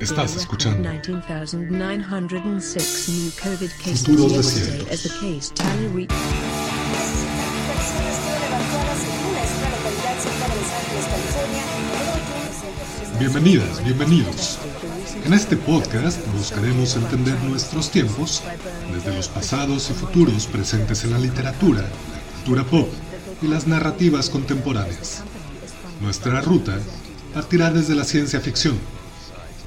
Estás escuchando Futuros Desiertos. Bienvenidas, bienvenidos. En este podcast buscaremos entender nuestros tiempos desde los pasados y futuros presentes en la literatura, la cultura pop y las narrativas contemporáneas. Nuestra ruta partirá desde la ciencia ficción,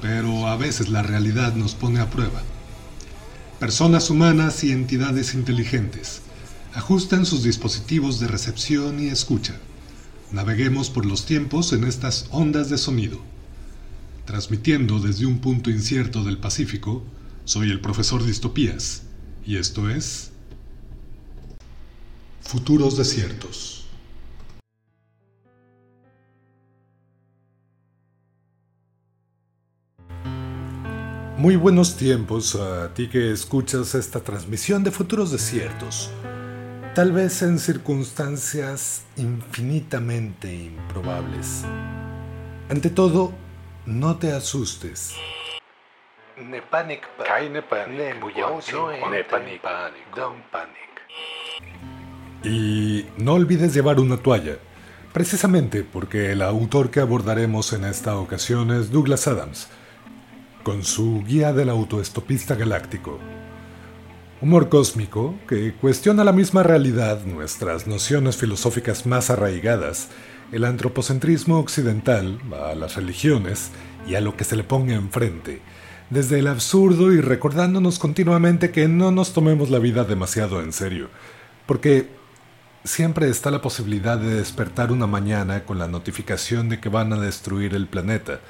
pero a veces la realidad nos pone a prueba. Personas humanas y entidades inteligentes ajustan sus dispositivos de recepción y escucha. Naveguemos por los tiempos en estas ondas de sonido. Transmitiendo desde un punto incierto del Pacífico, soy el profesor Distopías, y esto es Futuros Desiertos. Muy buenos tiempos a ti que escuchas esta transmisión de futuros desiertos, tal vez en circunstancias infinitamente improbables. Ante todo, no te asustes. Ne panic, panic, panic, panic. Y no olvides llevar una toalla, precisamente porque el autor que abordaremos en esta ocasión es Douglas Adams, con su Guía del Autoestopista Galáctico. Humor cósmico que cuestiona la misma realidad, nuestras nociones filosóficas más arraigadas, el antropocentrismo occidental, a las religiones y a lo que se le ponga enfrente, desde el absurdo y recordándonos continuamente que no nos tomemos la vida demasiado en serio, porque siempre está la posibilidad de despertar una mañana con la notificación de que van a destruir el planeta,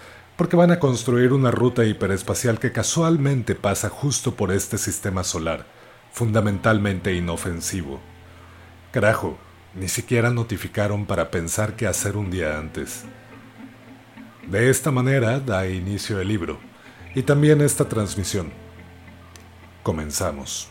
porque van a construir una ruta hiperespacial que casualmente pasa justo por este sistema solar, fundamentalmente inofensivo. Carajo, ni siquiera notificaron para pensar qué hacer un día antes. De esta manera da inicio el libro, y también esta transmisión. Comenzamos.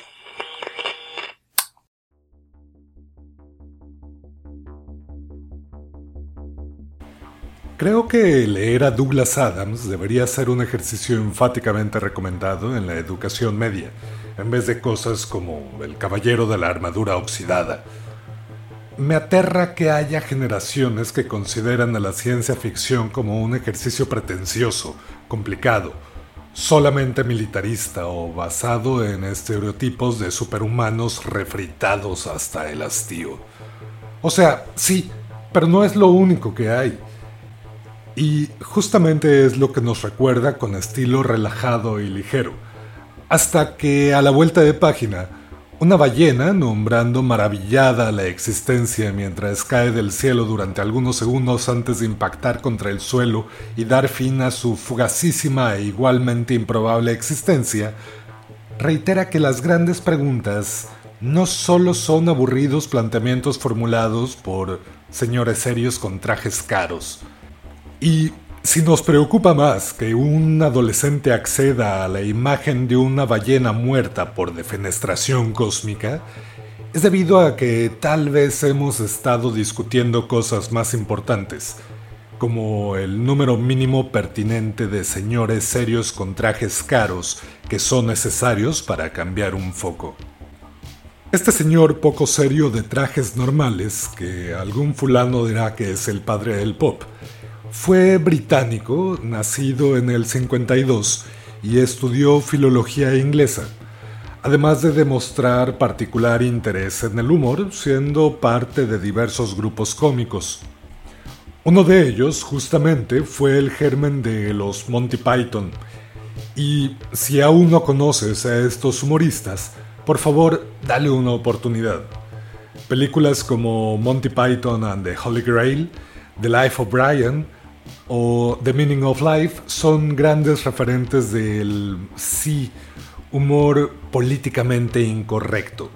Creo que leer a Douglas Adams debería ser un ejercicio enfáticamente recomendado en la educación media, en vez de cosas como El Caballero de la Armadura Oxidada. Me aterra que haya generaciones que consideran a la ciencia ficción como un ejercicio pretencioso, complicado, solamente militarista o basado en estereotipos de superhumanos refritados hasta el hastío. O sea, sí, pero no es lo único que hay. Y justamente es lo que nos recuerda con estilo relajado y ligero. Hasta que a la vuelta de página, una ballena, nombrando maravillada la existencia mientras cae del cielo durante algunos segundos antes de impactar contra el suelo y dar fin a su fugacísima e igualmente improbable existencia, reitera que las grandes preguntas no solo son aburridos planteamientos formulados por señores serios con trajes caros, y si nos preocupa más que un adolescente acceda a la imagen de una ballena muerta por defenestración cósmica, es debido a que tal vez hemos estado discutiendo cosas más importantes, como el número mínimo pertinente de señores serios con trajes caros que son necesarios para cambiar un foco. Este señor poco serio de trajes normales, que algún fulano dirá que es el padre del pop, fue británico, nacido en el 52, y estudió filología inglesa, además de demostrar particular interés en el humor, siendo parte de diversos grupos cómicos. Uno de ellos, justamente, fue el germen de los Monty Python. Y si aún no conoces a estos humoristas, por favor, dale una oportunidad. Películas como Monty Python and the Holy Grail, The Life of Brian, o The Meaning of Life son grandes referentes del sí, humor políticamente incorrecto.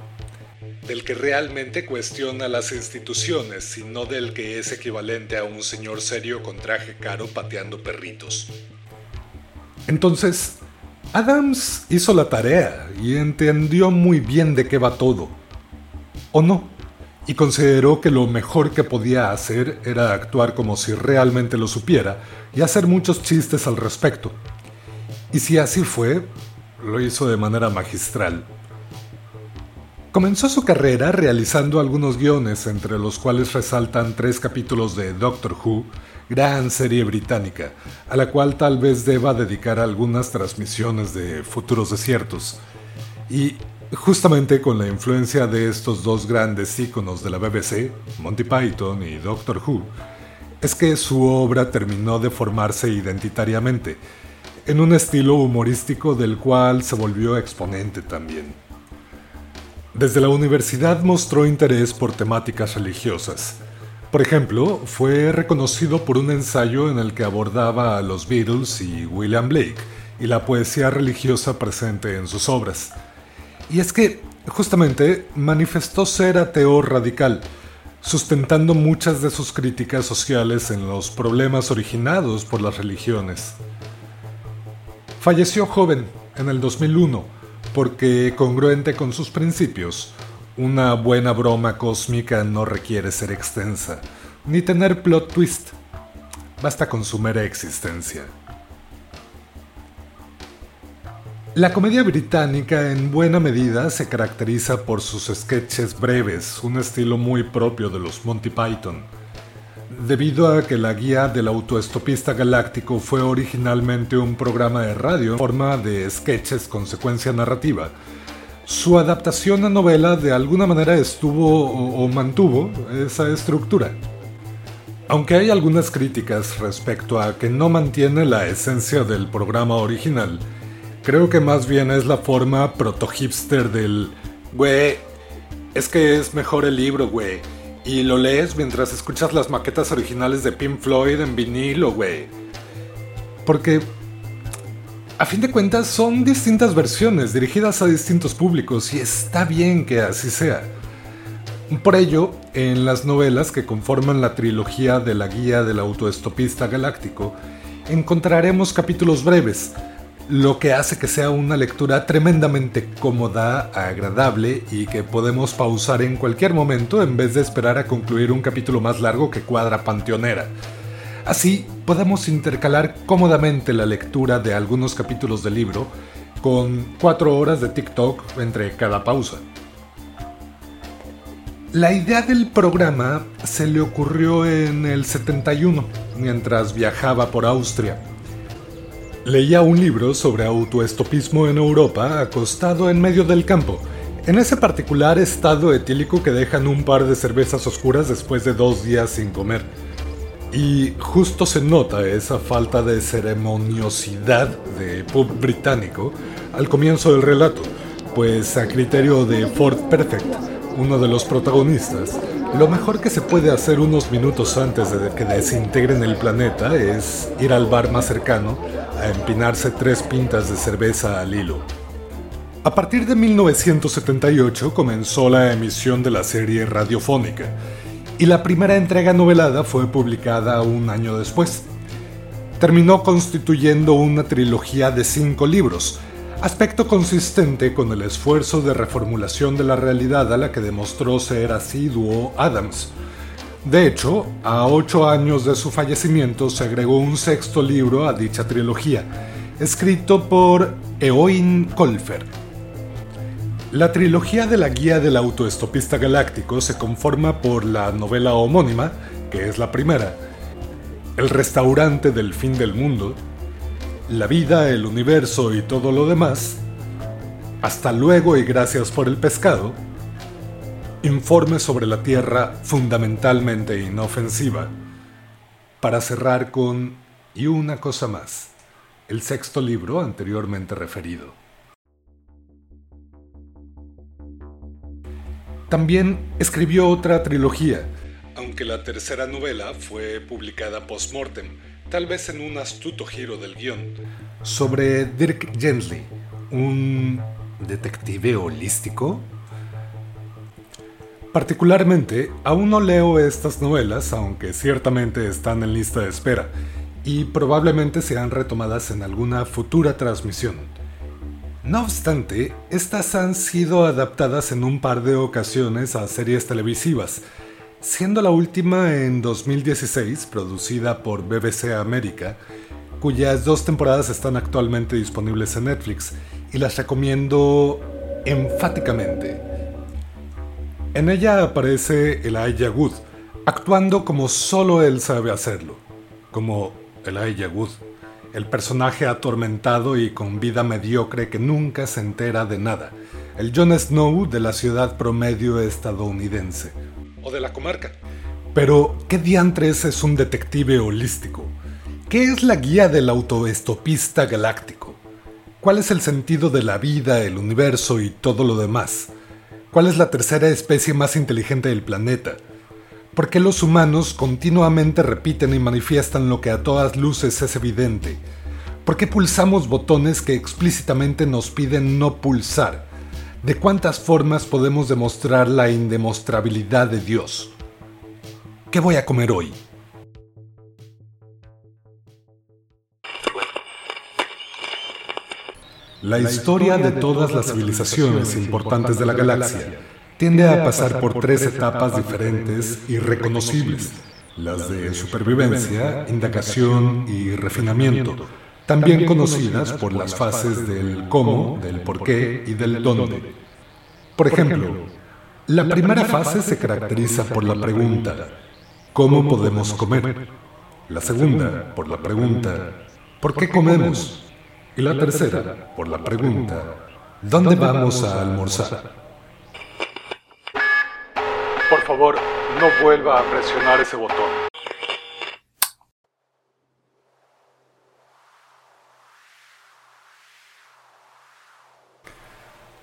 del que realmente cuestiona las instituciones y no del que es equivalente a un señor serio con traje caro pateando perritos. Entonces, Adams hizo la tarea y entendió muy bien de qué va todo. ¿O no? Y consideró que lo mejor que podía hacer era actuar como si realmente lo supiera y hacer muchos chistes al respecto. Y si así fue, lo hizo de manera magistral. Comenzó su carrera realizando algunos guiones, entre los cuales resaltan tres capítulos de Doctor Who, gran serie británica, a la cual tal vez deba dedicar algunas transmisiones de futuros desiertos. Y justamente con la influencia de estos dos grandes íconos de la BBC, Monty Python y Doctor Who, es que su obra terminó de formarse identitariamente, en un estilo humorístico del cual se volvió exponente también. Desde la universidad mostró interés por temáticas religiosas. Por ejemplo, fue reconocido por un ensayo en el que abordaba a los Beatles y William Blake y la poesía religiosa presente en sus obras. Y es que, justamente, manifestó ser ateo radical, sustentando muchas de sus críticas sociales en los problemas originados por las religiones. Falleció joven, en el 2001, porque congruente con sus principios, una buena broma cósmica no requiere ser extensa, ni tener plot twist. Basta con su mera existencia. La comedia británica en buena medida se caracteriza por sus sketches breves, un estilo muy propio de los Monty Python. Debido a que la guía del autoestopista galáctico fue originalmente un programa de radio en forma de sketches con secuencia narrativa, su adaptación a novela de alguna manera estuvo o, mantuvo esa estructura. Aunque hay algunas críticas respecto a que no mantiene la esencia del programa original, creo que más bien es la forma proto-hipster del... Güey, es que es mejor el libro, güey y lo lees mientras escuchas las maquetas originales de Pink Floyd en vinilo, güey. Porque, a fin de cuentas, son distintas versiones dirigidas a distintos públicos y está bien que así sea. Por ello, en las novelas que conforman la trilogía de la guía del autoestopista galáctico, encontraremos capítulos breves, lo que hace que sea una lectura tremendamente cómoda, agradable y que podemos pausar en cualquier momento en vez de esperar a concluir un capítulo más largo que cuadra panteonera. Así podemos intercalar cómodamente la lectura de algunos capítulos del libro con cuatro horas de TikTok entre cada pausa. La idea del programa se le ocurrió en el 71, mientras viajaba por Austria Leía un libro sobre autoestopismo en Europa acostado en medio del campo, en ese particular estado etílico que dejan un par de cervezas oscuras después de dos días sin comer. Y justo se nota esa falta de ceremoniosidad de pub británico al comienzo del relato, pues a criterio de Ford Perfect, uno de los protagonistas, lo mejor que se puede hacer unos minutos antes de que desintegren el planeta es ir al bar más cercano a empinarse tres pintas de cerveza al hilo. A partir de 1978 comenzó la emisión de la serie radiofónica y la primera entrega novelada fue publicada un año después. Terminó constituyendo una trilogía de cinco libros, aspecto consistente con el esfuerzo de reformulación de la realidad a la que demostró ser asiduo Adams, de hecho, a ocho años de su fallecimiento se agregó un sexto libro a dicha trilogía, escrito por Eoin Colfer. La trilogía de la Guía del Autoestopista Galáctico se conforma por la novela homónima, que es la primera, El restaurante del fin del mundo, La vida, el universo y todo lo demás, Hasta luego y gracias por el pescado, Informe sobre la Tierra fundamentalmente inofensiva. Para cerrar con Y una cosa más, el sexto libro anteriormente referido. También escribió otra trilogía, aunque la tercera novela fue publicada post-mortem, tal vez en un astuto giro del guion, sobre Dirk Gently, un detective holístico Particularmente, aún no leo estas novelas, aunque ciertamente están en lista de espera, y probablemente sean retomadas en alguna futura transmisión. No obstante, estas han sido adaptadas en un par de ocasiones a series televisivas, siendo la última en 2016, producida por BBC América, cuyas dos temporadas están actualmente disponibles en Netflix y las recomiendo enfáticamente. En ella aparece Elijah Wood, actuando como solo él sabe hacerlo, como Elijah Wood, el personaje atormentado y con vida mediocre que nunca se entera de nada, el Jon Snow de la ciudad promedio estadounidense. O de la comarca. Pero, ¿qué diantres es un detective holístico? ¿Qué es la guía del autoestopista galáctico? ¿Cuál es el sentido de la vida, el universo y todo lo demás? ¿Cuál es la tercera especie más inteligente del planeta? ¿Por qué los humanos continuamente repiten y manifiestan lo que a todas luces es evidente? ¿Por qué pulsamos botones que explícitamente nos piden no pulsar? ¿De cuántas formas podemos demostrar la indemostrabilidad de Dios? ¿Qué voy a comer hoy? La historia de todas las civilizaciones importantes de la galaxia tiende a pasar por tres etapas diferentes y reconocibles, las de supervivencia, indagación y refinamiento, también conocidas por las fases del cómo, del por qué y del dónde. Por ejemplo, la primera fase se caracteriza por la pregunta, ¿cómo podemos comer? La segunda, por la pregunta, ¿por qué comemos? Y la tercera, por la pregunta, ¿dónde vamos a almorzar? Por favor, no vuelva a presionar ese botón.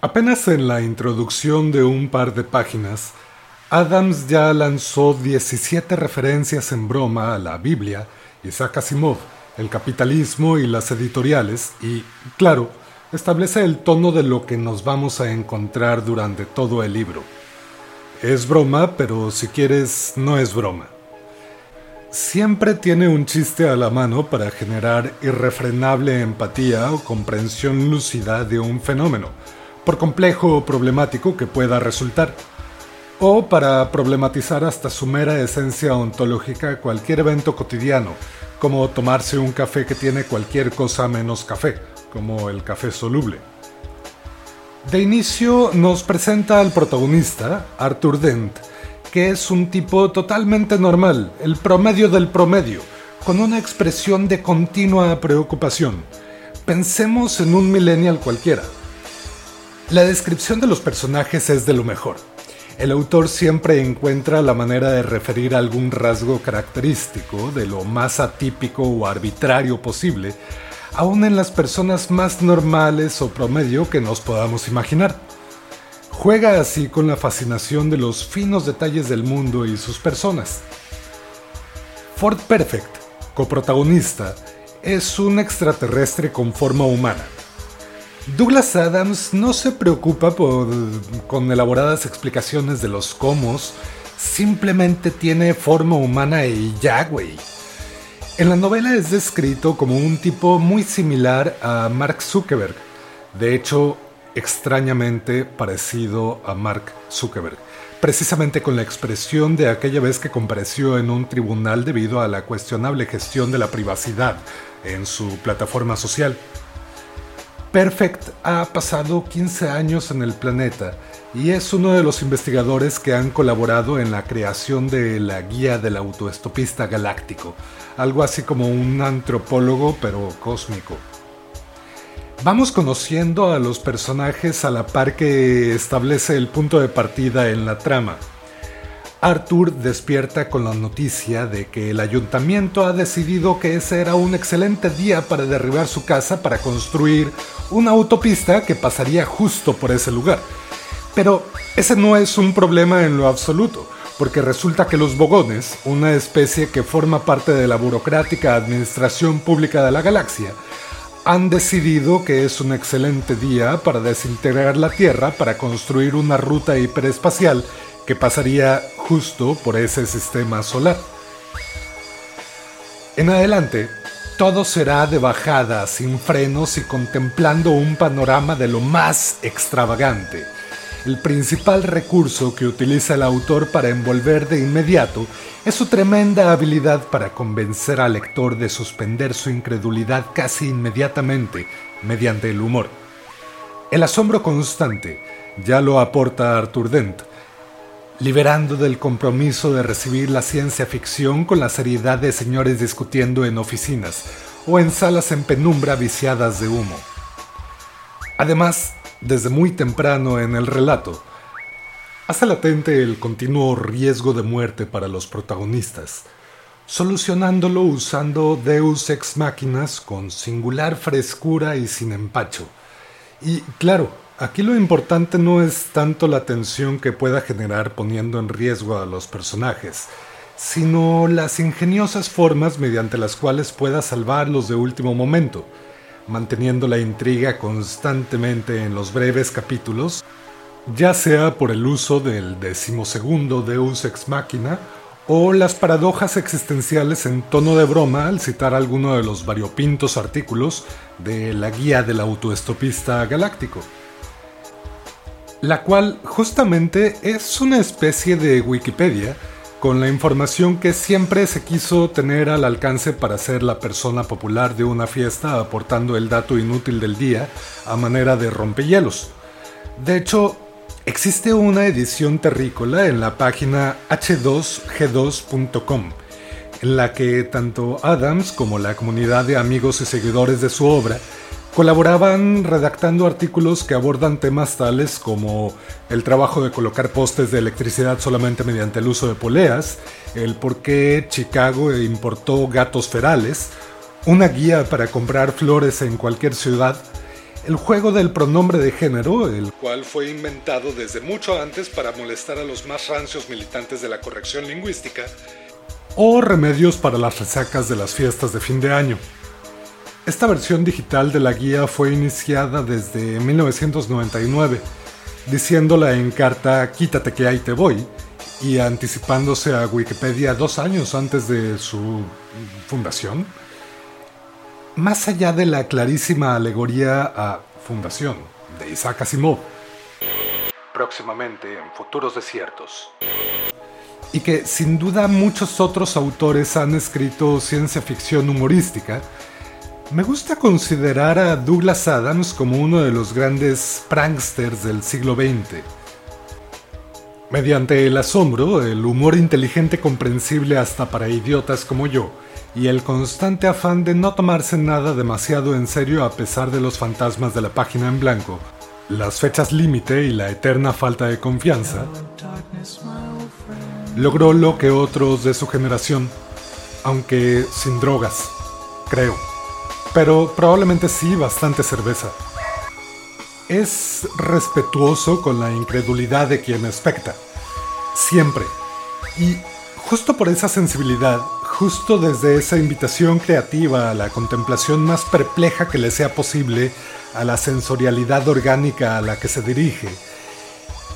Apenas en la introducción de un par de páginas, Adams ya lanzó 17 referencias en broma a la Biblia, Isaac Asimov, el capitalismo y las editoriales y, claro, establece el tono de lo que nos vamos a encontrar durante todo el libro. Es broma, pero si quieres, no es broma. Siempre tiene un chiste a la mano para generar irrefrenable empatía o comprensión lúcida de un fenómeno, por complejo o problemático que pueda resultar, o para problematizar hasta su mera esencia ontológica cualquier evento cotidiano, como tomarse un café que tiene cualquier cosa menos café, como el café soluble. De inicio nos presenta al protagonista, Arthur Dent, que es un tipo totalmente normal, el promedio del promedio, con una expresión de continua preocupación. Pensemos en un millennial cualquiera. La descripción de los personajes es de lo mejor el autor siempre encuentra la manera de referir algún rasgo característico de lo más atípico o arbitrario posible, aun en las personas más normales o promedio que nos podamos imaginar. Juega así con la fascinación de los finos detalles del mundo y sus personas. Ford Perfect, coprotagonista, es un extraterrestre con forma humana Douglas Adams no se preocupa por, con elaboradas explicaciones de los cómo, simplemente tiene forma humana y ya, güey. En la novela es descrito como un tipo muy similar a Mark Zuckerberg, de hecho, extrañamente parecido a Mark Zuckerberg, precisamente con la expresión de aquella vez que compareció en un tribunal debido a la cuestionable gestión de la privacidad en su plataforma social. Perfect ha pasado 15 años en el planeta y es uno de los investigadores que han colaborado en la creación de la guía del autoestopista galáctico, algo así como un antropólogo pero cósmico. Vamos conociendo a los personajes a la par que establece el punto de partida en la trama. Arthur despierta con la noticia de que el ayuntamiento ha decidido que ese era un excelente día para derribar su casa para construir una autopista que pasaría justo por ese lugar. Pero ese no es un problema en lo absoluto, porque resulta que los bogones, una especie que forma parte de la burocrática administración pública de la galaxia, han decidido que es un excelente día para desintegrar la Tierra para construir una ruta hiperespacial que pasaría justo por ese sistema solar. En adelante, todo será de bajada, sin frenos y contemplando un panorama de lo más extravagante. El principal recurso que utiliza el autor para envolver de inmediato es su tremenda habilidad para convencer al lector de suspender su incredulidad casi inmediatamente mediante el humor. El asombro constante ya lo aporta Arthur Dent, liberando del compromiso de recibir la ciencia ficción con la seriedad de señores discutiendo en oficinas o en salas en penumbra viciadas de humo. Además, desde muy temprano en el relato, hace latente el continuo riesgo de muerte para los protagonistas, solucionándolo usando Deus ex máquinas con singular frescura y sin empacho. Y claro, Aquí lo importante no es tanto la tensión que pueda generar poniendo en riesgo a los personajes, sino las ingeniosas formas mediante las cuales pueda salvarlos de último momento, manteniendo la intriga constantemente en los breves capítulos, ya sea por el uso del decimosegundo Deus Ex Machina o las paradojas existenciales en tono de broma al citar alguno de los variopintos artículos de la guía del autoestopista galáctico la cual justamente es una especie de Wikipedia con la información que siempre se quiso tener al alcance para ser la persona popular de una fiesta aportando el dato inútil del día a manera de rompehielos. De hecho, existe una edición terrícola en la página h2g2.com, en la que tanto Adams como la comunidad de amigos y seguidores de su obra Colaboraban redactando artículos que abordan temas tales como el trabajo de colocar postes de electricidad solamente mediante el uso de poleas, el por qué Chicago importó gatos ferales, una guía para comprar flores en cualquier ciudad, el juego del pronombre de género, el cual fue inventado desde mucho antes para molestar a los más rancios militantes de la corrección lingüística, o remedios para las resacas de las fiestas de fin de año. Esta versión digital de la guía fue iniciada desde 1999, diciéndola en carta Quítate que ahí te voy, y anticipándose a Wikipedia dos años antes de su fundación. Más allá de la clarísima alegoría a Fundación de Isaac Asimov, próximamente en futuros desiertos, y que sin duda muchos otros autores han escrito ciencia ficción humorística, me gusta considerar a Douglas Adams como uno de los grandes pranksters del siglo XX. Mediante el asombro, el humor inteligente comprensible hasta para idiotas como yo, y el constante afán de no tomarse nada demasiado en serio a pesar de los fantasmas de la página en blanco, las fechas límite y la eterna falta de confianza, logró lo que otros de su generación, aunque sin drogas, creo pero probablemente sí bastante cerveza. Es respetuoso con la incredulidad de quien especta, siempre. Y justo por esa sensibilidad, justo desde esa invitación creativa a la contemplación más perpleja que le sea posible a la sensorialidad orgánica a la que se dirige,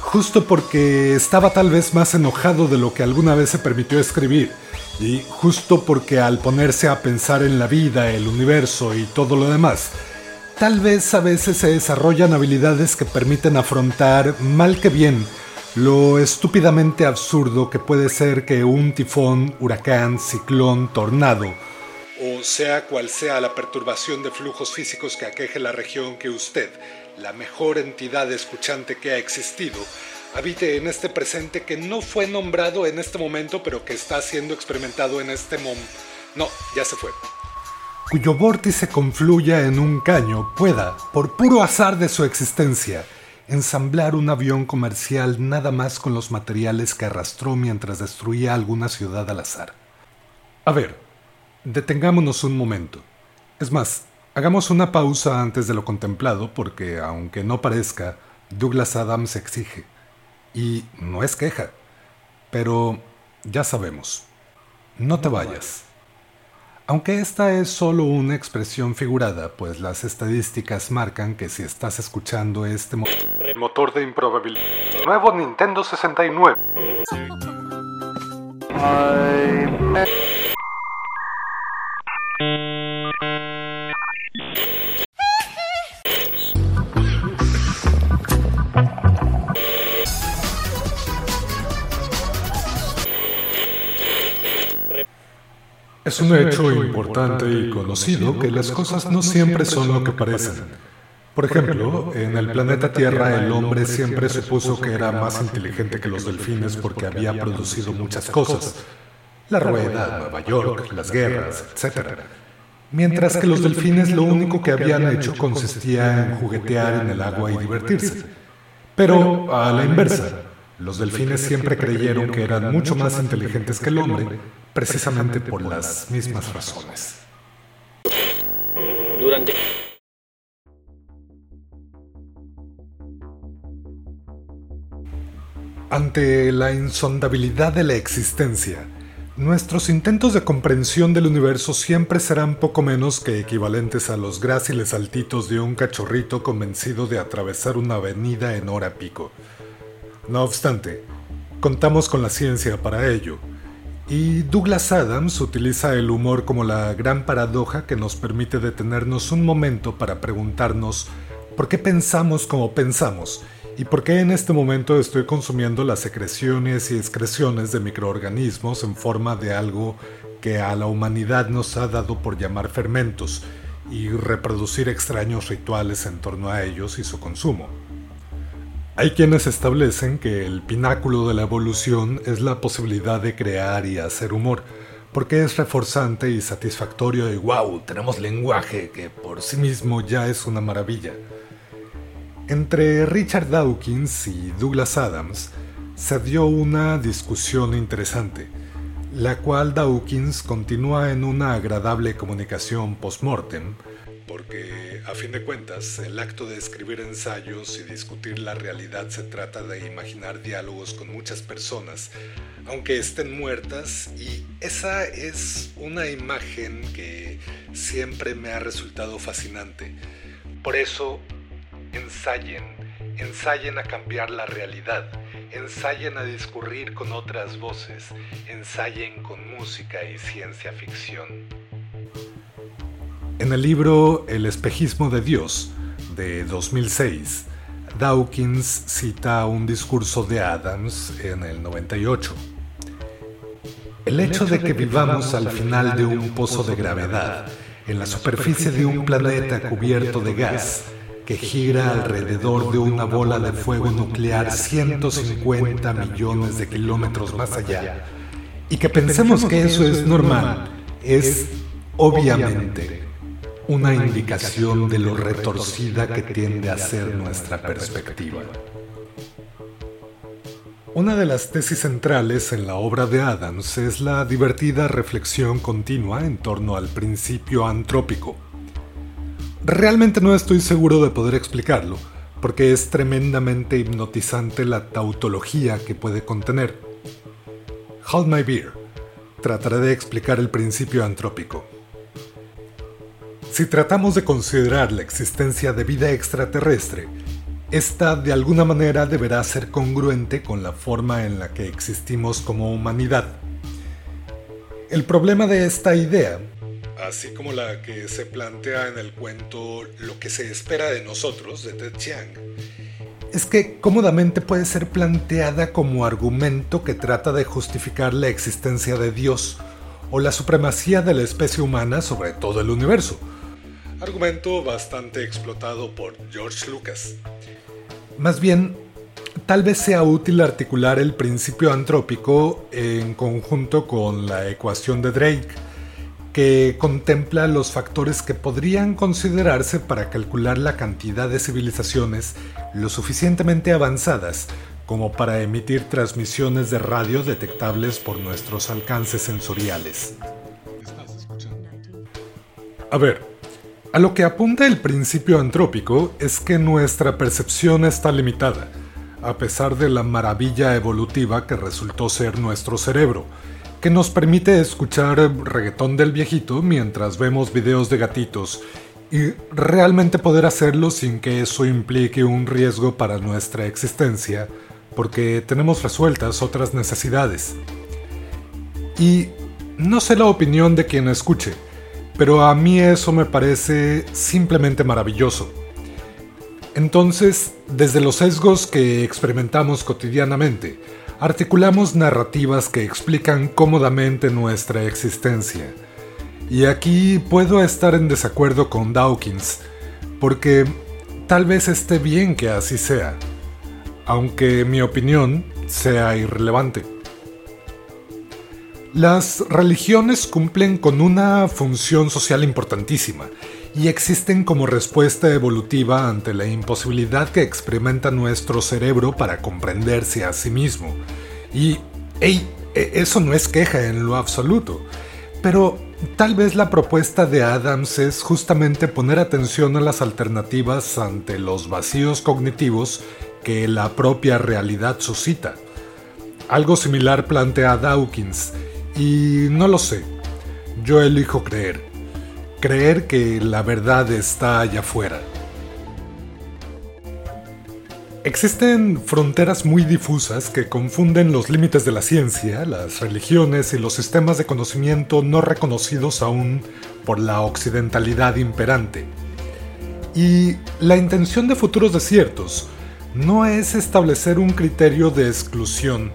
justo porque estaba tal vez más enojado de lo que alguna vez se permitió escribir, y justo porque al ponerse a pensar en la vida, el universo y todo lo demás, tal vez a veces se desarrollan habilidades que permiten afrontar, mal que bien, lo estúpidamente absurdo que puede ser que un tifón, huracán, ciclón, tornado, o sea cual sea la perturbación de flujos físicos que aqueje la región que usted, la mejor entidad escuchante que ha existido, habite en este presente que no fue nombrado en este momento, pero que está siendo experimentado en este momento. No, ya se fue. Cuyo vórtice confluya en un caño pueda, por puro azar de su existencia, ensamblar un avión comercial nada más con los materiales que arrastró mientras destruía alguna ciudad al azar. A ver, detengámonos un momento. Es más, hagamos una pausa antes de lo contemplado porque, aunque no parezca, Douglas Adams exige. Y no es queja, pero ya sabemos. No te vayas. Aunque esta es solo una expresión figurada, pues las estadísticas marcan que si estás escuchando este motor de improbabilidad, nuevo Nintendo 69. Es un hecho importante y conocido que las cosas no siempre son lo que parecen. Por ejemplo, en el planeta Tierra el hombre siempre supuso que era más inteligente que los delfines porque había producido muchas cosas. La rueda, Nueva York, las guerras, etc. Mientras que los delfines lo único que habían hecho consistía en juguetear en el agua y divertirse. Pero a la inversa, los delfines siempre creyeron que eran mucho más inteligentes que el hombre, precisamente por las mismas razones. Ante la insondabilidad de la existencia, nuestros intentos de comprensión del universo siempre serán poco menos que equivalentes a los gráciles saltitos de un cachorrito convencido de atravesar una avenida en hora pico. No obstante, contamos con la ciencia para ello, y Douglas Adams utiliza el humor como la gran paradoja que nos permite detenernos un momento para preguntarnos por qué pensamos como pensamos y por qué en este momento estoy consumiendo las secreciones y excreciones de microorganismos en forma de algo que a la humanidad nos ha dado por llamar fermentos y reproducir extraños rituales en torno a ellos y su consumo. Hay quienes establecen que el pináculo de la evolución es la posibilidad de crear y hacer humor, porque es reforzante y satisfactorio y wow, tenemos lenguaje que por sí mismo ya es una maravilla. Entre Richard Dawkins y Douglas Adams se dio una discusión interesante, la cual Dawkins continúa en una agradable comunicación post-mortem, porque a fin de cuentas el acto de escribir ensayos y discutir la realidad se trata de imaginar diálogos con muchas personas, aunque estén muertas, y esa es una imagen que siempre me ha resultado fascinante. Por eso, ensayen, ensayen a cambiar la realidad, ensayen a discurrir con otras voces, ensayen con música y ciencia ficción. En el libro El espejismo de Dios, de 2006, Dawkins cita un discurso de Adams en el 98. El hecho de que vivamos al final de un pozo de gravedad, en la superficie de un planeta cubierto de gas, que gira alrededor de una bola de fuego nuclear 150 millones de kilómetros más allá, y que pensemos que eso es normal, es obviamente una indicación de lo retorcida que tiende a ser nuestra perspectiva. Una de las tesis centrales en la obra de Adams es la divertida reflexión continua en torno al principio antrópico. Realmente no estoy seguro de poder explicarlo, porque es tremendamente hipnotizante la tautología que puede contener. Hold my beer. Trataré de explicar el principio antrópico. Si tratamos de considerar la existencia de vida extraterrestre, esta de alguna manera deberá ser congruente con la forma en la que existimos como humanidad. El problema de esta idea, así como la que se plantea en el cuento Lo que se espera de nosotros de Ted Chiang, es que cómodamente puede ser planteada como argumento que trata de justificar la existencia de Dios o la supremacía de la especie humana sobre todo el universo argumento bastante explotado por George Lucas. Más bien, tal vez sea útil articular el principio antrópico en conjunto con la ecuación de Drake, que contempla los factores que podrían considerarse para calcular la cantidad de civilizaciones lo suficientemente avanzadas como para emitir transmisiones de radio detectables por nuestros alcances sensoriales. A ver, a lo que apunta el principio antrópico es que nuestra percepción está limitada, a pesar de la maravilla evolutiva que resultó ser nuestro cerebro, que nos permite escuchar reggaetón del viejito mientras vemos videos de gatitos y realmente poder hacerlo sin que eso implique un riesgo para nuestra existencia, porque tenemos resueltas otras necesidades. Y no sé la opinión de quien escuche, pero a mí eso me parece simplemente maravilloso. Entonces, desde los sesgos que experimentamos cotidianamente, articulamos narrativas que explican cómodamente nuestra existencia. Y aquí puedo estar en desacuerdo con Dawkins, porque tal vez esté bien que así sea, aunque mi opinión sea irrelevante. Las religiones cumplen con una función social importantísima y existen como respuesta evolutiva ante la imposibilidad que experimenta nuestro cerebro para comprenderse a sí mismo. Y, hey, e, eso no es queja en lo absoluto. Pero tal vez la propuesta de Adams es justamente poner atención a las alternativas ante los vacíos cognitivos que la propia realidad suscita. Algo similar plantea Dawkins, y no lo sé. Yo elijo creer creer que la verdad está allá afuera. Existen fronteras muy difusas que confunden los límites de la ciencia, las religiones y los sistemas de conocimiento no reconocidos aún por la occidentalidad imperante. Y la intención de futuros desiertos no es establecer un criterio de exclusión,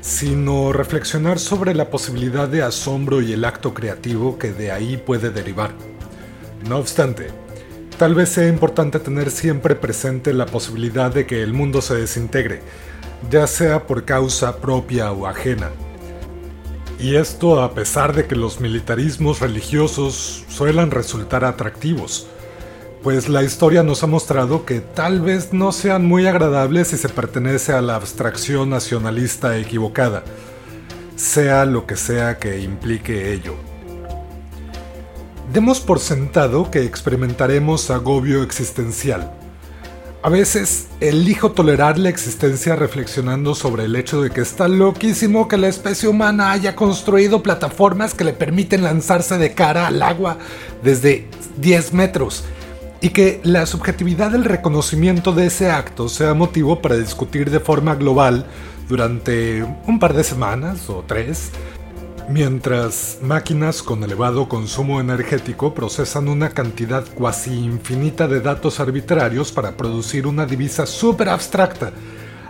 sino reflexionar sobre la posibilidad de asombro y el acto creativo que de ahí puede derivar. No obstante, tal vez sea importante tener siempre presente la posibilidad de que el mundo se desintegre, ya sea por causa propia o ajena. Y esto a pesar de que los militarismos religiosos suelan resultar atractivos, pues la historia nos ha mostrado que tal vez no sean muy agradables si se pertenece a la abstracción nacionalista equivocada, sea lo que sea que implique ello. Demos por sentado que experimentaremos agobio existencial. A veces elijo tolerar la existencia reflexionando sobre el hecho de que está loquísimo que la especie humana haya construido plataformas que le permiten lanzarse de cara al agua desde 10 metros y que la subjetividad del reconocimiento de ese acto sea motivo para discutir de forma global durante un par de semanas o tres, mientras máquinas con elevado consumo energético procesan una cantidad cuasi infinita de datos arbitrarios para producir una divisa súper abstracta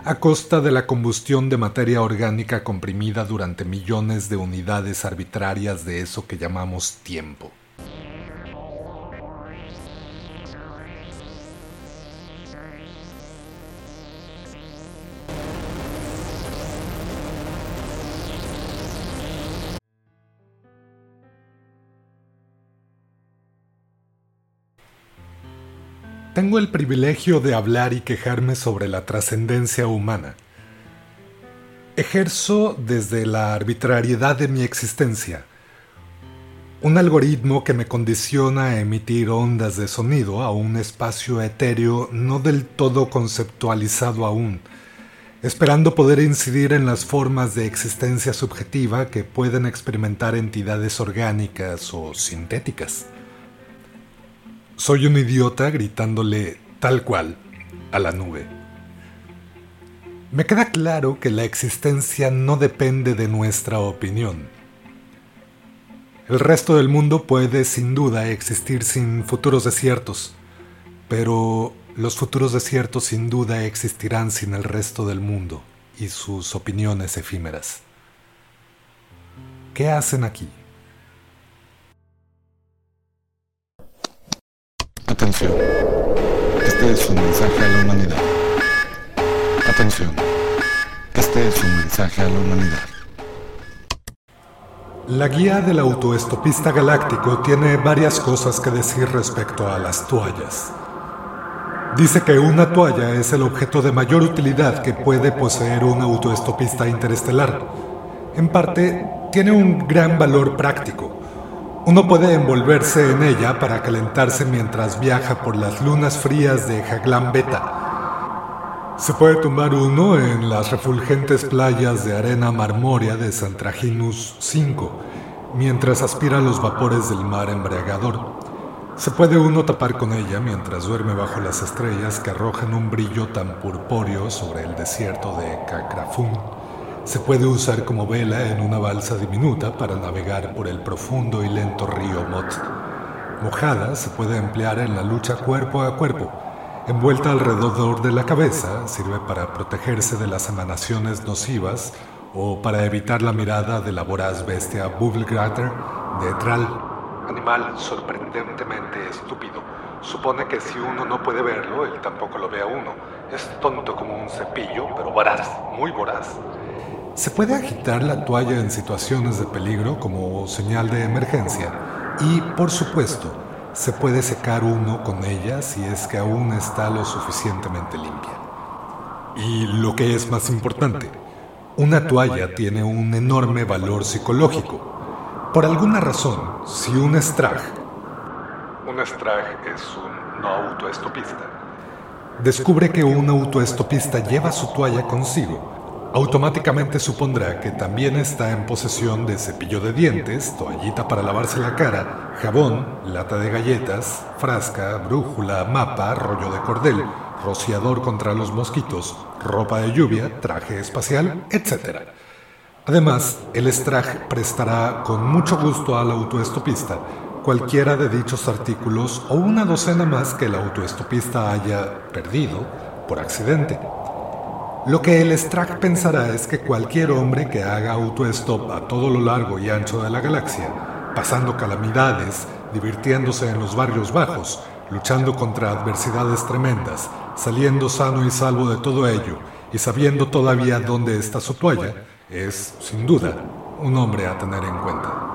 a costa de la combustión de materia orgánica comprimida durante millones de unidades arbitrarias de eso que llamamos tiempo. Tengo el privilegio de hablar y quejarme sobre la trascendencia humana. Ejerzo desde la arbitrariedad de mi existencia un algoritmo que me condiciona a emitir ondas de sonido a un espacio etéreo no del todo conceptualizado aún, esperando poder incidir en las formas de existencia subjetiva que pueden experimentar entidades orgánicas o sintéticas. Soy un idiota gritándole tal cual a la nube. Me queda claro que la existencia no depende de nuestra opinión. El resto del mundo puede sin duda existir sin futuros desiertos, pero los futuros desiertos sin duda existirán sin el resto del mundo y sus opiniones efímeras. ¿Qué hacen aquí? Atención. Este es un mensaje a la humanidad. Atención. Este es un mensaje a la humanidad. La guía del autoestopista galáctico tiene varias cosas que decir respecto a las toallas. Dice que una toalla es el objeto de mayor utilidad que puede poseer un autoestopista interestelar. En parte, tiene un gran valor práctico uno puede envolverse en ella para calentarse mientras viaja por las lunas frías de Jaglan Beta. Se puede tumbar uno en las refulgentes playas de arena marmórea de Santraginus 5, mientras aspira los vapores del mar embriagador. Se puede uno tapar con ella mientras duerme bajo las estrellas que arrojan un brillo tan purpóreo sobre el desierto de Cacrafún. Se puede usar como vela en una balsa diminuta para navegar por el profundo y lento río Mot. Mojada se puede emplear en la lucha cuerpo a cuerpo. Envuelta alrededor de la cabeza, sirve para protegerse de las emanaciones nocivas o para evitar la mirada de la voraz bestia Bubblegrater de Tral, animal sorprendentemente estúpido. Supone que si uno no puede verlo, él tampoco lo ve a uno. Es tonto como un cepillo, pero voraz, muy voraz. Se puede agitar la toalla en situaciones de peligro como señal de emergencia y, por supuesto, se puede secar uno con ella si es que aún está lo suficientemente limpia. Y lo que es más importante, una toalla tiene un enorme valor psicológico. Por alguna razón, si un estrag, un es un no autoestopista, descubre que un autoestopista lleva su toalla consigo, automáticamente supondrá que también está en posesión de cepillo de dientes, toallita para lavarse la cara, jabón, lata de galletas, frasca, brújula, mapa, rollo de cordel, rociador contra los mosquitos, ropa de lluvia, traje espacial, etc. Además, el Strag prestará con mucho gusto al autoestopista cualquiera de dichos artículos o una docena más que el autoestopista haya perdido por accidente. Lo que el Strack pensará es que cualquier hombre que haga autostop a todo lo largo y ancho de la galaxia, pasando calamidades, divirtiéndose en los barrios bajos, luchando contra adversidades tremendas, saliendo sano y salvo de todo ello y sabiendo todavía dónde está su toalla, es, sin duda, un hombre a tener en cuenta.